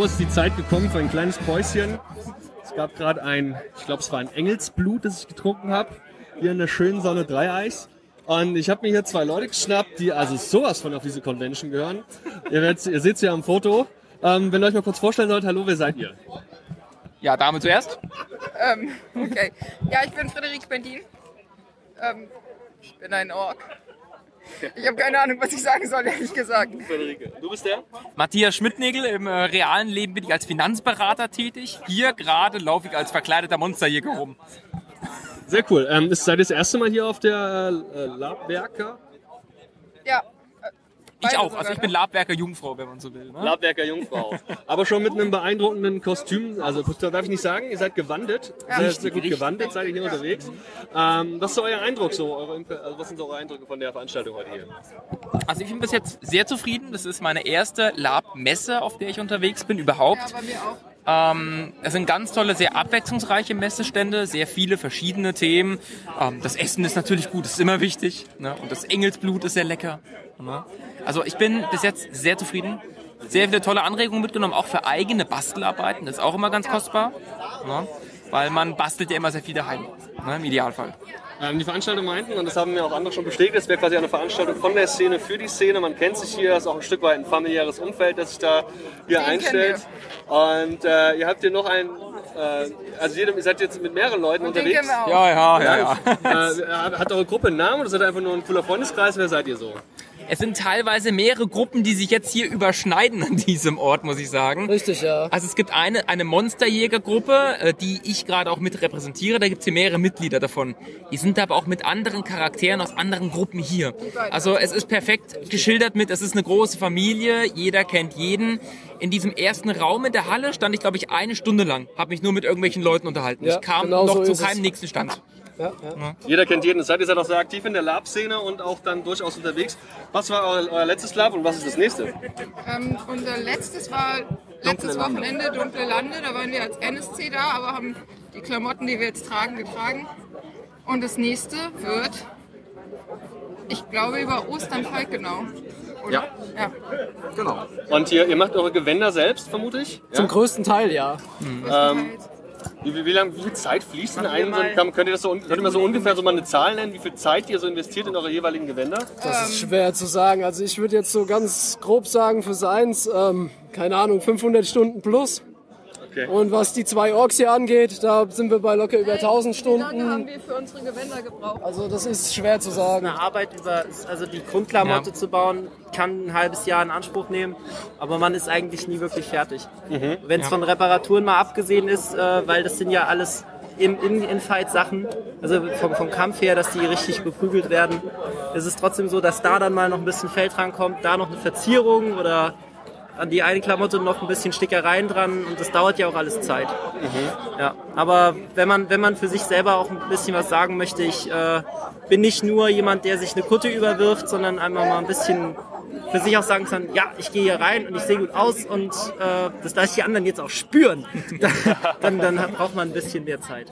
so ist die Zeit gekommen für ein kleines Päuschen. Es gab gerade ein, ich glaube, es war ein Engelsblut, das ich getrunken habe. Hier in der schönen Sonne Dreieis. Und ich habe mir hier zwei Leute geschnappt, die also sowas von auf diese Convention gehören. Ihr, werdet, ihr seht sie ja am Foto. Ähm, wenn ihr euch mal kurz vorstellen sollt, hallo, wer seid ihr? Ja, Dame zuerst. Ähm, okay. Ja, ich bin Frederik Bendin. Ähm, ich bin ein Ork. Ich habe keine Ahnung, was ich sagen soll, ehrlich gesagt. Frederike, du bist der? Matthias Schmidtnägel. Im äh, realen Leben bin ich als Finanzberater tätig. Hier gerade laufe ich als verkleideter Monsterjäger rum. Sehr cool. Ähm, ist, seid ihr das erste Mal hier auf der äh, Labwerker? Ja. Ich auch. Also ich bin Labwerker Jungfrau, wenn man so will. Ne? Labwerker Jungfrau. Aber schon mit einem beeindruckenden Kostüm. Also darf ich nicht sagen, ihr seid gewandet. Sehr, sehr gut richtig. gewandet seid ihr hier unterwegs. Ähm, was ist so euer Eindruck so? Eure, also was sind so eure Eindrücke von der Veranstaltung heute hier? Also ich bin bis jetzt sehr zufrieden. Das ist meine erste Lab-Messe, auf der ich unterwegs bin überhaupt. Ja, bei mir auch. Ähm, es sind ganz tolle, sehr abwechslungsreiche Messestände, sehr viele verschiedene Themen. Ähm, das Essen ist natürlich gut, ist immer wichtig. Ne? Und das Engelsblut ist sehr lecker. Ne? Also ich bin bis jetzt sehr zufrieden. Sehr viele tolle Anregungen mitgenommen, auch für eigene Bastelarbeiten. Das ist auch immer ganz kostbar. Ne? Weil man bastelt ja immer sehr viel daheim. Ne? Im Idealfall. Ähm, die Veranstaltung meinten, und das haben mir auch andere schon bestätigt, es wäre quasi eine Veranstaltung von der Szene für die Szene. Man kennt sich hier, es ist auch ein Stück weit ein familiäres Umfeld, das sich da hier Den einstellt. Und äh, ihr habt hier noch ein, äh, also ihr seid jetzt mit mehreren Leuten Und unterwegs. auch. Ja, ja, ja, ja. Äh, hat hat eure Gruppe einen Namen oder seid ihr einfach nur ein cooler Freundeskreis? Wer seid ihr so? Es sind teilweise mehrere Gruppen, die sich jetzt hier überschneiden an diesem Ort, muss ich sagen. Richtig, ja. Also es gibt eine, eine Monsterjägergruppe, äh, die ich gerade auch mit repräsentiere. Da gibt es hier mehrere Mitglieder davon. Die sind aber auch mit anderen Charakteren aus anderen Gruppen hier. Also es ist perfekt geschildert mit, es ist eine große Familie, jeder kennt jeden. In diesem ersten Raum in der Halle stand ich, glaube ich, eine Stunde lang, habe mich nur mit irgendwelchen Leuten unterhalten. Ja, ich kam genau noch so zu ist es. keinem nächsten Stand. Ja, ja. Jeder kennt jeden. Heißt, ihr seid auch sehr aktiv in der Lab-Szene und auch dann durchaus unterwegs. Was war euer, euer letztes Lab und was ist das nächste? Ähm, unser letztes war letztes Wochenende Dunkle Lande. Da waren wir als NSC da, aber haben die Klamotten, die wir jetzt tragen, getragen. Und das nächste wird, ich glaube, über Ostern Falkenau. Oder? Ja. ja. Genau. Und ihr, ihr macht eure Gewänder selbst, vermute ich? Zum größten Teil, ja. Ähm, wie, wie, wie, lang, wie viel Zeit fließt in einen so ein Kamm? Könnt ihr das so, könnt ihr mal so ungefähr so mal eine Zahl nennen, wie viel Zeit ihr so investiert in eure jeweiligen Gewänder? Das ist schwer zu sagen. Also ich würde jetzt so ganz grob sagen, für seins, ähm, keine Ahnung, 500 Stunden plus. Okay. Und was die zwei Orks hier angeht, da sind wir bei locker über 1000 Wie lange haben Stunden. wir für unsere Gewänder gebraucht? Also das ist schwer zu sagen. eine Arbeit über, also die Grundklamotte Ja. zu bauen, kann ein halbes Jahr in Anspruch nehmen, aber man ist eigentlich nie wirklich fertig. Wenn es von Reparaturen mal abgesehen ist, äh, weil das sind ja alles in, in, in Fight Sachen, also vom, vom Kampf her, dass die richtig beprügelt werden, ist es trotzdem so, dass da dann mal noch ein bisschen Feld rankommt, da noch eine Verzierung oder an die eine Klamotte noch ein bisschen Stickereien dran und das dauert ja auch alles Zeit. Ja, aber wenn man, wenn man für sich selber auch ein bisschen was sagen möchte, ich äh, bin nicht nur jemand, der sich eine Kutte überwirft, sondern einmal mal ein bisschen für sich auch sagen kann, ja, ich gehe hier rein und ich sehe gut aus und äh, das lasse ich die anderen jetzt auch spüren. dann, dann hat- braucht man ein bisschen mehr Zeit.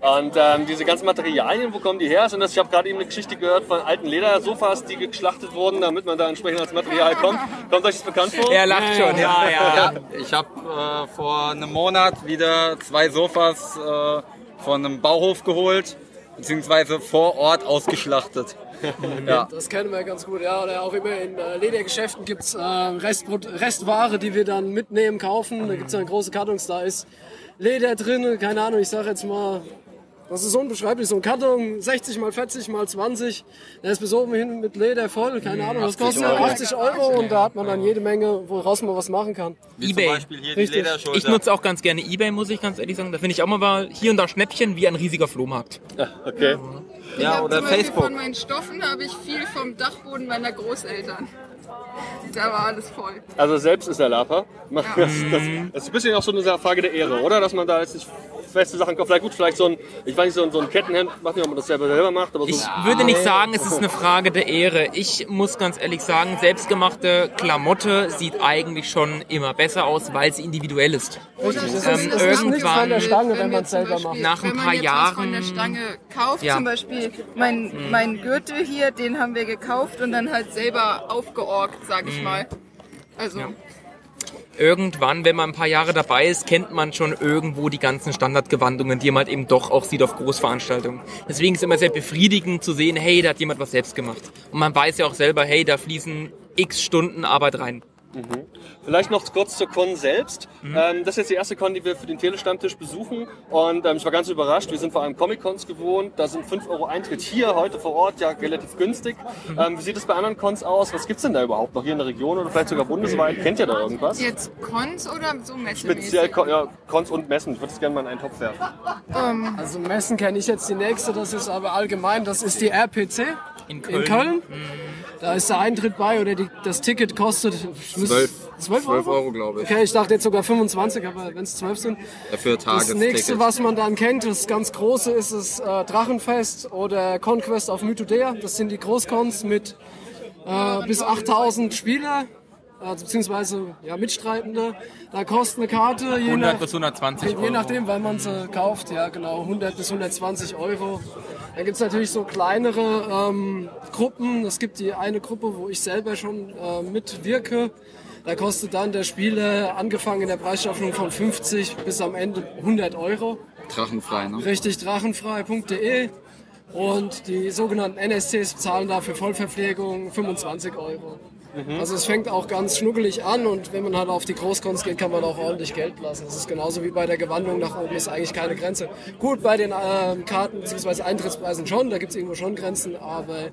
Und ähm, diese ganzen Materialien, wo kommen die her? Sind das, ich habe gerade eben eine Geschichte gehört von alten Ledersofas, die geschlachtet wurden, damit man da entsprechend als Material kommt. Kommt euch das bekannt vor? Er lacht schon, ja, ja. Ja, ich habe äh, vor einem Monat wieder zwei Sofas äh, von einem Bauhof geholt, beziehungsweise vor Ort ausgeschlachtet. ja. Das kennen wir ganz gut, ja. Oder auch immer in äh, Ledergeschäften gibt's äh, Restbrot Restware, die wir dann mitnehmen, kaufen. Da gibt's dann große Kartons, da ist Leder drin, keine Ahnung, ich sag jetzt mal, das ist unbeschreiblich, so ein Karton, 60 mal 40 mal 20, der ist bis oben hin mit Leder voll, keine Ahnung, das 80 kostet Euro. 80 Euro und da hat man dann jede Menge, woraus man was machen kann. Wie Ebay. zum Beispiel hier Richtig. Ich nutze auch ganz gerne Ebay, muss ich ganz ehrlich sagen. Da finde ich auch mal hier und da Schnäppchen wie ein riesiger Flohmarkt. Okay. Ich ja, hab oder zum Beispiel Facebook. Von meinen Stoffen habe ich viel vom Dachboden meiner Großeltern. Da war alles voll. Also selbst ist er Laper. Das, das, das ist ein bisschen auch so eine Frage der Ehre, oder? Dass man da jetzt nicht feste Sachen kauft. Vielleicht gut, vielleicht so ein, ich weiß nicht, so ein, so ein Kettenhemd, weiß nicht, ob man das selber, selber macht, aber so Ich würde nicht sagen, es ist eine Frage der Ehre. Ich muss ganz ehrlich sagen, selbstgemachte Klamotte sieht eigentlich schon immer besser aus, weil sie individuell ist. Das ist, Ähm, das ist von irgendwann- der Stange, wenn wir man selber Beispiel- macht. Nach ein wenn man paar jetzt was von der Jahren- Stange kauft, Ja. zum Beispiel mein, mein Gürtel hier, den haben wir gekauft und dann halt selber aufgeorgt, sag ich mal. Also, irgendwann, wenn man ein paar Jahre dabei ist, kennt man schon irgendwo die ganzen Standardgewandungen, die man halt eben doch auch sieht auf Großveranstaltungen. Deswegen ist es immer sehr befriedigend zu sehen, hey, da hat jemand was selbst gemacht. Und man weiß ja auch selber, hey, da fließen x Stunden Arbeit rein. Vielleicht noch kurz zur Con selbst. Ähm, das ist jetzt die erste Con, die wir für den Telestammtisch besuchen. Und ähm, ich war ganz überrascht. Wir sind vor allem Comic-Cons gewohnt. Da sind 5 Euro Eintritt hier, heute vor Ort, ja relativ günstig. Ähm, wie sieht es bei anderen Cons aus? Was gibt's denn da überhaupt noch hier in der Region oder vielleicht sogar bundesweit? Kennt ihr da irgendwas? Jetzt Cons oder so messemäßig? Speziell Con- ja, Cons und Messen. Ich würde es gerne mal in einen Topf werfen. Also Messen kenne ich jetzt die nächste, das ist aber allgemein, das ist die RPC In in Köln. Da ist der Eintritt bei oder die, das Ticket kostet 12, 12 12 Euro. Euro, glaube ich. Okay, ich dachte jetzt sogar 25, aber wenn es 12 sind. Für Das Tagesticket. nächste, was man dann kennt, das ganz große, ist das äh, Drachenfest oder Conquest of Mythodea. Das sind die Großcons mit äh, bis 8000 Spieler, also beziehungsweise ja, Mitstreitende. Da kostet eine Karte je, 100 nach, bis 120 Euro. je nachdem, weil man sie kauft, ja genau, 100 bis 120 Euro. Dann gibt's natürlich so kleinere ähm, Gruppen. Es gibt die eine Gruppe, wo ich selber schon äh, mitwirke. Da kostet dann der Spieler angefangen in der Preisstaffelung von 50 bis am Ende 100 Euro. Drachenfrei, ne? Richtig, drachenfrei.de. Und die sogenannten NSCs zahlen dafür Vollverpflegung 25 Euro. Also es fängt auch ganz schnuckelig an und wenn man halt auf die Großkunst geht, kann man auch ordentlich Geld lassen. Das ist genauso wie bei der Gewandung nach oben, ist eigentlich keine Grenze. Gut, bei den ähm, Karten bzw. Eintrittspreisen schon, da gibt es irgendwo schon Grenzen, aber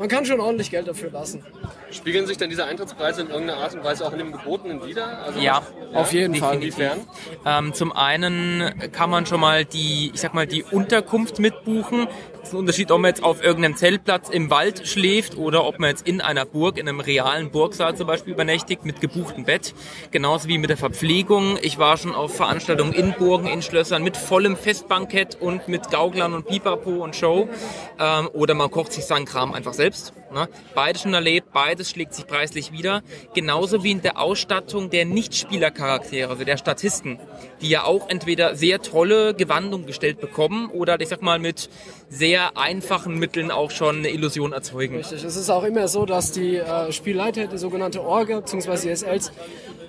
man kann schon ordentlich Geld dafür lassen. Spiegeln sich denn diese Eintrittspreise in irgendeiner Art und Weise auch in dem Gebotenen wieder? Also Ja, Auf jeden Fall. Inwiefern? Ähm, zum einen kann man schon mal die, ich sag mal, die Unterkunft mitbuchen. Das ist ein Unterschied, ob man jetzt auf irgendeinem Zeltplatz im Wald schläft oder ob man jetzt in einer Burg, in einem realen Burgsaal zum Beispiel übernächtigt mit gebuchtem Bett. Genauso wie mit der Verpflegung. Ich war schon auf Veranstaltungen in Burgen, in Schlössern mit vollem Festbankett und mit Gauklern und Pipapo und Show. Ähm, oder man kocht sich seinen Kram einfach selbst. Ne? Beides schon erlebt, beides schlägt sich preislich wieder. Genauso wie in der Ausstattung der Nichtspielercharaktere, also der Statisten, die ja auch entweder sehr tolle Gewandung gestellt bekommen oder ich sag mal mit sehr einfachen Mitteln auch schon eine Illusion erzeugen. Richtig. Es ist auch immer so, dass die äh, Spielleiter, die sogenannte Orga bzw. die SLs,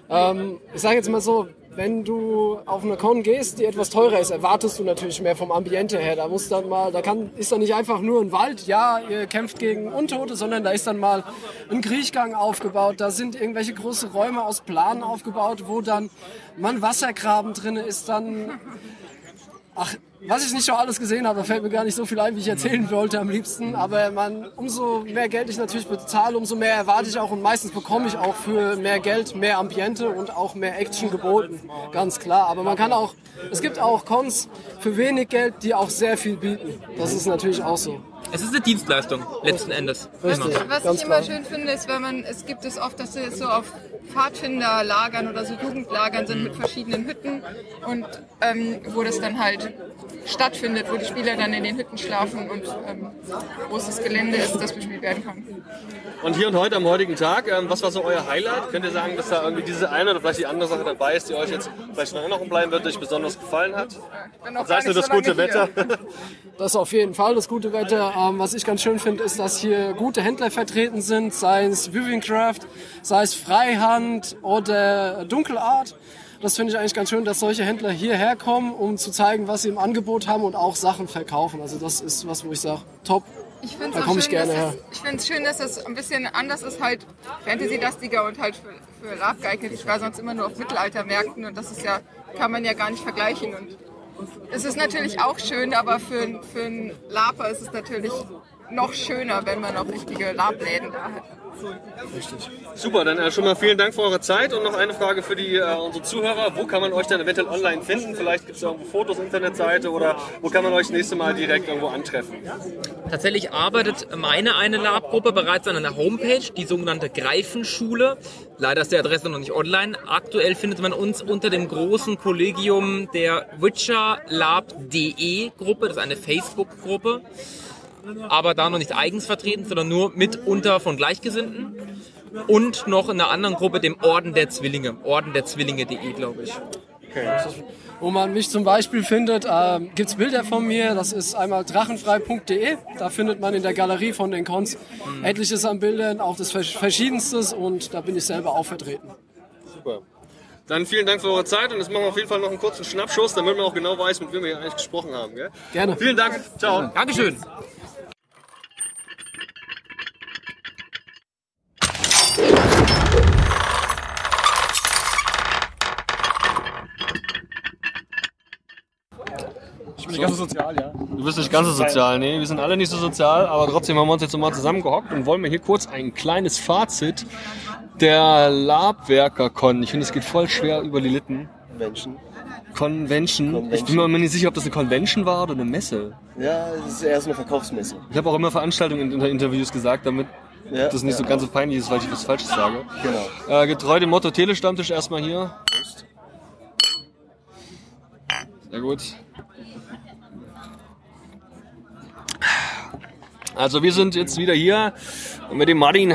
ähm, ich sage jetzt mal so, wenn du auf eine Con gehst, die etwas teurer ist, erwartest du natürlich mehr vom Ambiente her. Da muss dann mal, da kann, ist dann nicht einfach nur ein Wald, ja, ihr kämpft gegen Untote, sondern da ist dann mal ein Kriechgang aufgebaut. Da sind irgendwelche große Räume aus Planen aufgebaut, wo dann mal ein Wassergraben drin ist, dann Ach, was ich nicht schon alles gesehen habe, da fällt mir gar nicht so viel ein, wie ich erzählen wollte am liebsten. Aber man, umso mehr Geld ich natürlich bezahle, umso mehr erwarte ich auch und meistens bekomme ich auch für mehr Geld mehr Ambiente und auch mehr Action geboten. Ganz klar. Aber man kann auch, es gibt auch Cons für wenig Geld, die auch sehr viel bieten. Das ist natürlich auch so. Es ist eine Dienstleistung, letzten Endes. Richtig. Immer. Was Ganz ich immer klar. schön finde, ist, wenn man, es gibt es oft, dass sie so auf Pfadfinderlagern oder so Jugendlagern sind mit verschiedenen Hütten und ähm, wo das dann halt stattfindet, wo die Spieler dann in den Hütten schlafen und ähm, großes Gelände ist, das bespielt werden kann. Und hier und heute am heutigen Tag, ähm, was war so euer Highlight? Könnt ihr sagen, dass da irgendwie diese eine oder vielleicht die andere Sache dabei ist, die euch jetzt vielleicht in Erinnerung bleiben wird, die euch besonders gefallen hat? Noch Sei es nur das so gute Wetter? hier. Das ist auf jeden Fall das gute Wetter. Ähm, was ich ganz schön finde, ist, dass hier gute Händler vertreten sind, sei es Viviancraft, sei es Freihand oder Dunkelart. Das finde ich eigentlich ganz schön, dass solche Händler hierher kommen, um zu zeigen, was sie im Angebot haben und auch Sachen verkaufen. Also das ist was, wo ich sage, top. Ich finde Da es ich schön, gerne dass her. es, ich find's schön, dass es ein bisschen anders ist, halt Fantasy-lastiger und halt für, für Lab geeignet. Ich war sonst immer nur auf Mittelaltermärkten und das ist ja, kann man ja gar nicht vergleichen. Und es ist natürlich auch schön, aber für, für einen Laper ist es natürlich noch schöner, wenn man auch richtige Labläden da hat. Super, dann äh, schon mal vielen Dank für eure Zeit und noch eine Frage für die, äh, unsere Zuhörer. Wo kann man euch denn eventuell online finden? Vielleicht gibt es irgendwo Fotos, Internetseite oder wo kann man euch das nächste Mal direkt irgendwo antreffen? Tatsächlich arbeitet meine eine Lab-Gruppe bereits an einer Homepage, die sogenannte Greifenschule. Leider ist die Adresse noch nicht online. Aktuell findet man uns unter dem großen Kollegium der WitcherLab.de Gruppe. Das ist eine Facebook-Gruppe. Aber da noch nicht eigens vertreten, sondern nur mitunter von Gleichgesinnten. Und noch in einer anderen Gruppe, dem Orden der Zwillinge. Orden der Zwillinge.de, glaube ich. Wo man mich zum Beispiel findet, ähm, gibt's Bilder von mir. Das ist einmal drachenfrei.de. Da findet man in der Galerie von den Cons etliches an Bildern, auch das Versch- Verschiedenstes und da bin ich selber auch vertreten. Super. Dann vielen Dank für eure Zeit und jetzt machen wir auf jeden Fall noch einen kurzen Schnappschuss, damit man auch genau weiß, mit wem wir hier eigentlich gesprochen haben. Gell? Gerne. Vielen Dank. Ciao. Dankeschön. Nicht ganz so sozial, ja. Du bist nicht ganz so sozial, nee, wir sind alle nicht so sozial, aber trotzdem haben wir uns jetzt nochmal zusammengehockt und wollen mir hier kurz ein kleines Fazit der Labwerker-Con. Ich finde, es geht voll schwer über die Lippen. Menschen. Convention. Ich bin mir nicht sicher, ob das eine Convention war oder eine Messe. Ja, es ist eher so eine Verkaufsmesse. Ich habe auch immer Veranstaltungen in Interviews gesagt, damit Ja, das nicht so ja, ganz so peinlich ist, weil ich was Falsches sage. Genau. Äh, getreu dem Motto Telestammtisch erstmal hier. Sehr gut. Also wir sind jetzt wieder hier mit dem Martin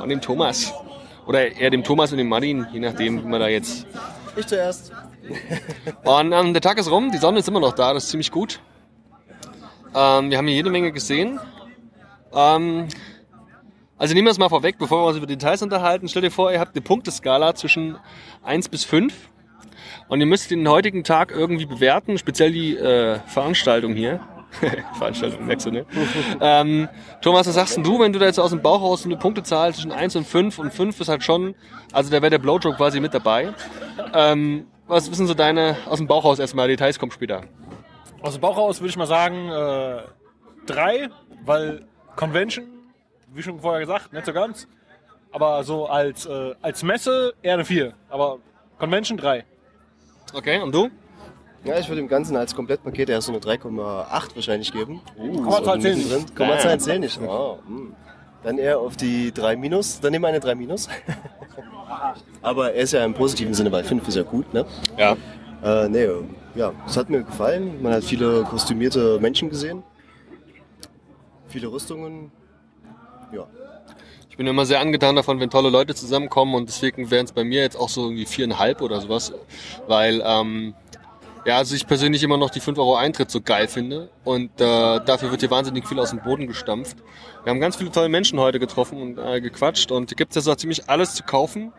und dem Thomas. Oder eher dem Thomas und dem Martin, je nachdem, wie man da jetzt. Ich zuerst. Und ähm, der Tag ist rum, die Sonne ist immer noch da, das ist ziemlich gut. Ähm, wir haben hier jede Menge gesehen. Ähm, also nehmen wir es mal vorweg, bevor wir uns über Details unterhalten. Stell dir vor, ihr habt eine Punkteskala zwischen 1 bis 5 und ihr müsst den heutigen Tag irgendwie bewerten, speziell die äh, Veranstaltung hier. Veranstaltung, merkst du, ne? ähm, Thomas, was sagst denn du, wenn du da jetzt aus dem Bauch raus eine Punktezahl zwischen 1 und 5 und 5 ist halt schon, also da wäre der Blowjob quasi mit dabei. Ähm, was wissen so deine aus dem Bauch raus erstmal? Details kommen später. Aus dem Bauch raus würde ich mal sagen, äh, drei, weil Convention, wie schon vorher gesagt, nicht so ganz. Aber so als, äh, als Messe eher eine vier. Aber Convention drei. Okay, und du? Ja, ich würde dem Ganzen als Komplettpaket eher so eine 3,8 wahrscheinlich geben. Uh, Kommazahlen zählen nicht. Drin. Nicht. Hm. Dann eher auf die 3 Minus. Dann nehmen wir eine 3 Minus. Aber er ist ja im positiven Sinne, weil 5 ist ja gut, ne? Ja. Äh, nee, ja, es hat mir gefallen. Man hat viele kostümierte Menschen gesehen. Viele Rüstungen. Ja. Ich bin immer sehr angetan davon, wenn tolle Leute zusammenkommen und deswegen wären es bei mir jetzt auch so irgendwie viereinhalb oder sowas, weil ähm, ja, also ich persönlich immer noch die 5 Euro Eintritt so geil finde und äh, dafür wird hier wahnsinnig viel aus dem Boden gestampft. Wir haben ganz viele tolle Menschen heute getroffen und äh, gequatscht und gibt es ja so ziemlich alles zu kaufen.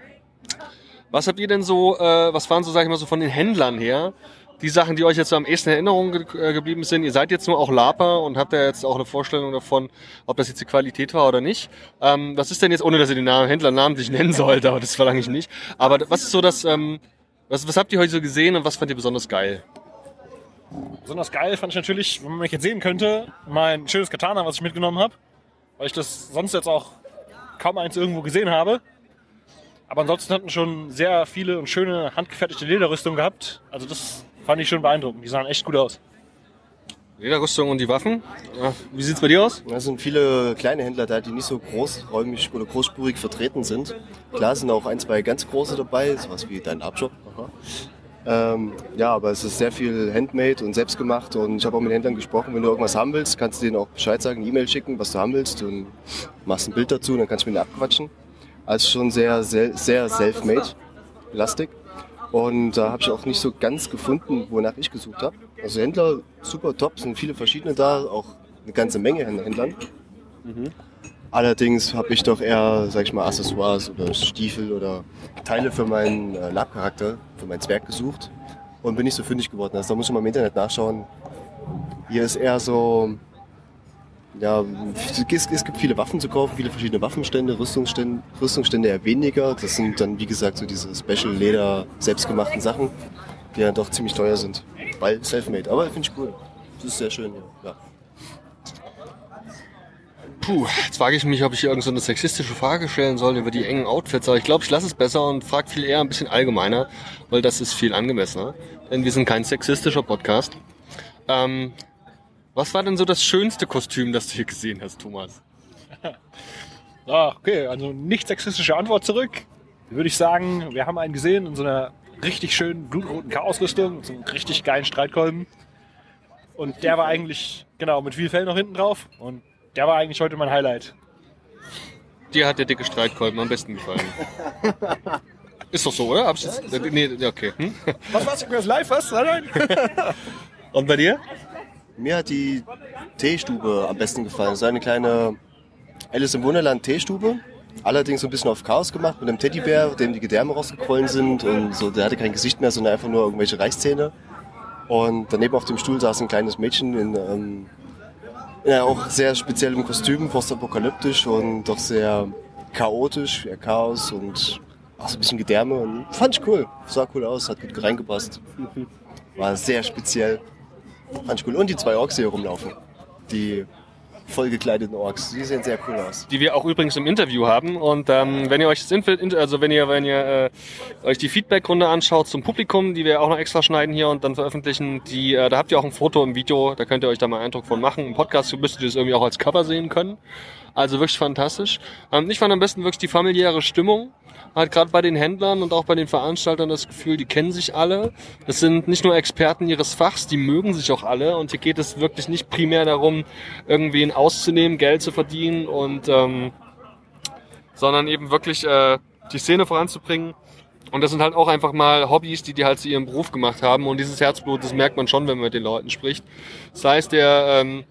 Was habt ihr denn so, äh, was waren so, sag ich mal, so von den Händlern her, die Sachen, die euch jetzt so am ehesten in Erinnerung ge äh, geblieben sind? Ihr seid jetzt nur auch Laper und habt ja jetzt auch eine Vorstellung davon, ob das jetzt die Qualität war oder nicht. Ähm, was ist denn jetzt, ohne dass ihr den Namen, Händler namentlich nennen sollt, aber das verlange ich nicht. Aber was ist so das, ähm, was, was habt ihr heute so gesehen und was fand ihr besonders geil? Besonders geil fand ich natürlich, wenn man mich jetzt sehen könnte, mein schönes Katana, was ich mitgenommen habe. Weil ich das sonst jetzt auch kaum eins irgendwo gesehen habe. Aber ansonsten hatten schon sehr viele und schöne handgefertigte Lederrüstungen gehabt. Also das fand ich schon beeindruckend. Die sahen echt gut aus. Lederrüstung und die Waffen. Wie sieht's bei dir aus? Da sind viele kleine Händler da, die nicht so großräumig oder großspurig vertreten sind. Klar sind auch ein, zwei ganz große dabei, sowas wie dein Abshop. Ähm, ja, aber es ist sehr viel Handmade und selbstgemacht und ich habe auch mit Händlern gesprochen, wenn du irgendwas haben willst, kannst du denen auch Bescheid sagen, eine E-Mail schicken, was du haben willst und machst ein Bild dazu und dann kannst du mit denen abquatschen. Also schon sehr, sehr, sehr self-made, lastig. Und da habe ich auch nicht so ganz gefunden, wonach ich gesucht habe. Also Händler, super top, sind viele verschiedene da, auch eine ganze Menge an Händlern. Allerdings habe ich doch eher, sag ich mal, Accessoires oder Stiefel oder Teile für meinen äh, Lab-Charakter, für mein Zwerg gesucht und bin nicht so fündig geworden. Also da muss ich mal im Internet nachschauen. Hier ist eher so, ja, es gibt- es gibt viele Waffen zu kaufen, viele verschiedene Waffenstände, Rüstungsstände, Rüstungsstände eher weniger. Das sind dann, wie gesagt, so diese Special-Leder, selbstgemachten Sachen, die ja doch ziemlich teuer sind. Weil self-made. Aber finde ich cool. Das ist sehr schön hier. Ja. Puh, jetzt frage ich mich, ob ich hier irgend so sexistische Frage stellen soll über die engen Outfits, aber ich glaube, ich lasse es besser und frage viel eher ein bisschen allgemeiner, weil das ist viel angemessener. Denn wir sind kein sexistischer Podcast. Ähm, was war denn so das schönste Kostüm, das du hier gesehen hast, Thomas? Ah, okay, also nicht sexistische Antwort zurück. Würde ich sagen, wir haben einen gesehen in so einer richtig schönen blutroten Chaosrüstung, mit so einem richtig geilen Streitkolben. Und der war eigentlich, genau, mit viel Fell noch hinten drauf. Und der war eigentlich heute mein Highlight. Dir hat der dicke Streitkolben am besten gefallen. Ist doch so, oder? Hab's jetzt, nee, okay. Hm? Was war's? Ich das live, was? Nein, nein. Und bei dir? Mir hat die Teestube am besten gefallen. So eine kleine Alice im Wunderland Teestube. Allerdings so ein bisschen auf Chaos gemacht mit einem Teddybär, dem die Gedärme rausgequollen sind und so, der hatte kein Gesicht mehr, sondern einfach nur irgendwelche Reißzähne. Und daneben auf dem Stuhl saß ein kleines Mädchen in, ähm, in einem auch sehr speziellem Kostüm, postapokalyptisch und doch sehr chaotisch, ja, Chaos und auch so ein bisschen Gedärme. Und fand ich cool, sah cool aus, hat gut reingepasst. War sehr speziell. Fand ich cool. Und die zwei Orks, die hier rumlaufen. Die vollgekleideten Orks. Die sehen sehr cool aus. die wir auch übrigens im Interview haben. Und ähm, wenn ihr euch das Inf also wenn ihr, wenn ihr äh, euch die Feedback-Runde anschaut zum Publikum, die wir auch noch extra schneiden hier und dann veröffentlichen, die, äh, da habt ihr auch ein Foto im Video, da könnt ihr euch da mal einen Eindruck von machen. Im Podcast müsstet ihr das irgendwie auch als Cover sehen können. Also wirklich fantastisch. Ähm, ich fand am besten wirklich die familiäre Stimmung. Halt gerade bei den Händlern und auch bei den Veranstaltern das Gefühl, die kennen sich alle. Das sind nicht nur Experten ihres Fachs, die mögen sich auch alle. Und hier geht es wirklich nicht primär darum, irgendwen auszunehmen, Geld zu verdienen und ähm, sondern eben wirklich äh, die Szene voranzubringen. Und das sind halt auch einfach mal Hobbys, die die halt zu ihrem Beruf gemacht haben. Und dieses Herzblut, das merkt man schon, wenn man mit den Leuten spricht. Das heißt, der ähm,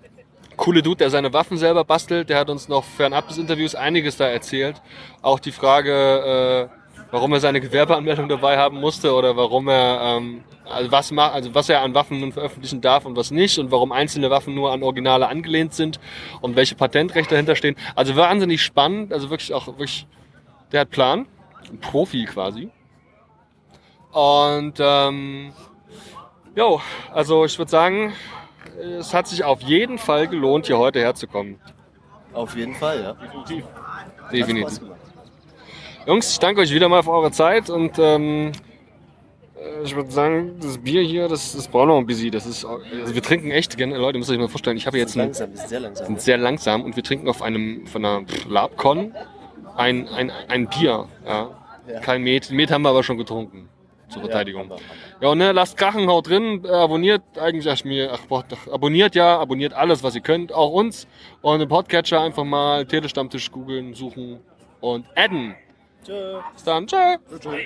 coole Dude, der seine Waffen selber bastelt, der hat uns noch fernab des Interviews einiges da erzählt. Auch die Frage, äh, warum er seine Gewerbeanmeldung dabei haben musste oder warum er ähm, also was macht, also was er an Waffen nun veröffentlichen darf und was nicht und warum einzelne Waffen nur an Originale angelehnt sind und welche Patentrechte dahinter stehen. Also wahnsinnig spannend, also wirklich auch wirklich, der hat Plan, ein Profi quasi. Und ähm, jo, also ich würde sagen, es hat sich auf jeden Fall gelohnt, hier heute herzukommen. Auf jeden Fall, ja. Definitiv. Definitiv. Jungs, ich danke euch wieder mal für eure Zeit und ähm, äh, ich würde sagen, das Bier hier, das, das braucht noch ein bisschen. Das ist, also wir trinken echt gerne, Leute, müsst ihr euch mal vorstellen, ich habe jetzt ein, Langsam, ist sehr langsam. sind sehr langsam und wir trinken auf einem von einer Labcon ein, ein, ein Bier. Ja. Ja. Kein Met. Met haben wir aber schon getrunken. Zur Verteidigung. Ja, Ja, und ne, lasst krachen, haut drin, äh, abonniert eigentlich, ach, mir, ach, abonniert ja, abonniert alles, was ihr könnt, auch uns. Und im Podcatcher einfach mal Telestammtisch googeln, suchen und adden. Tschö. Bis dann, tschö. Tschö.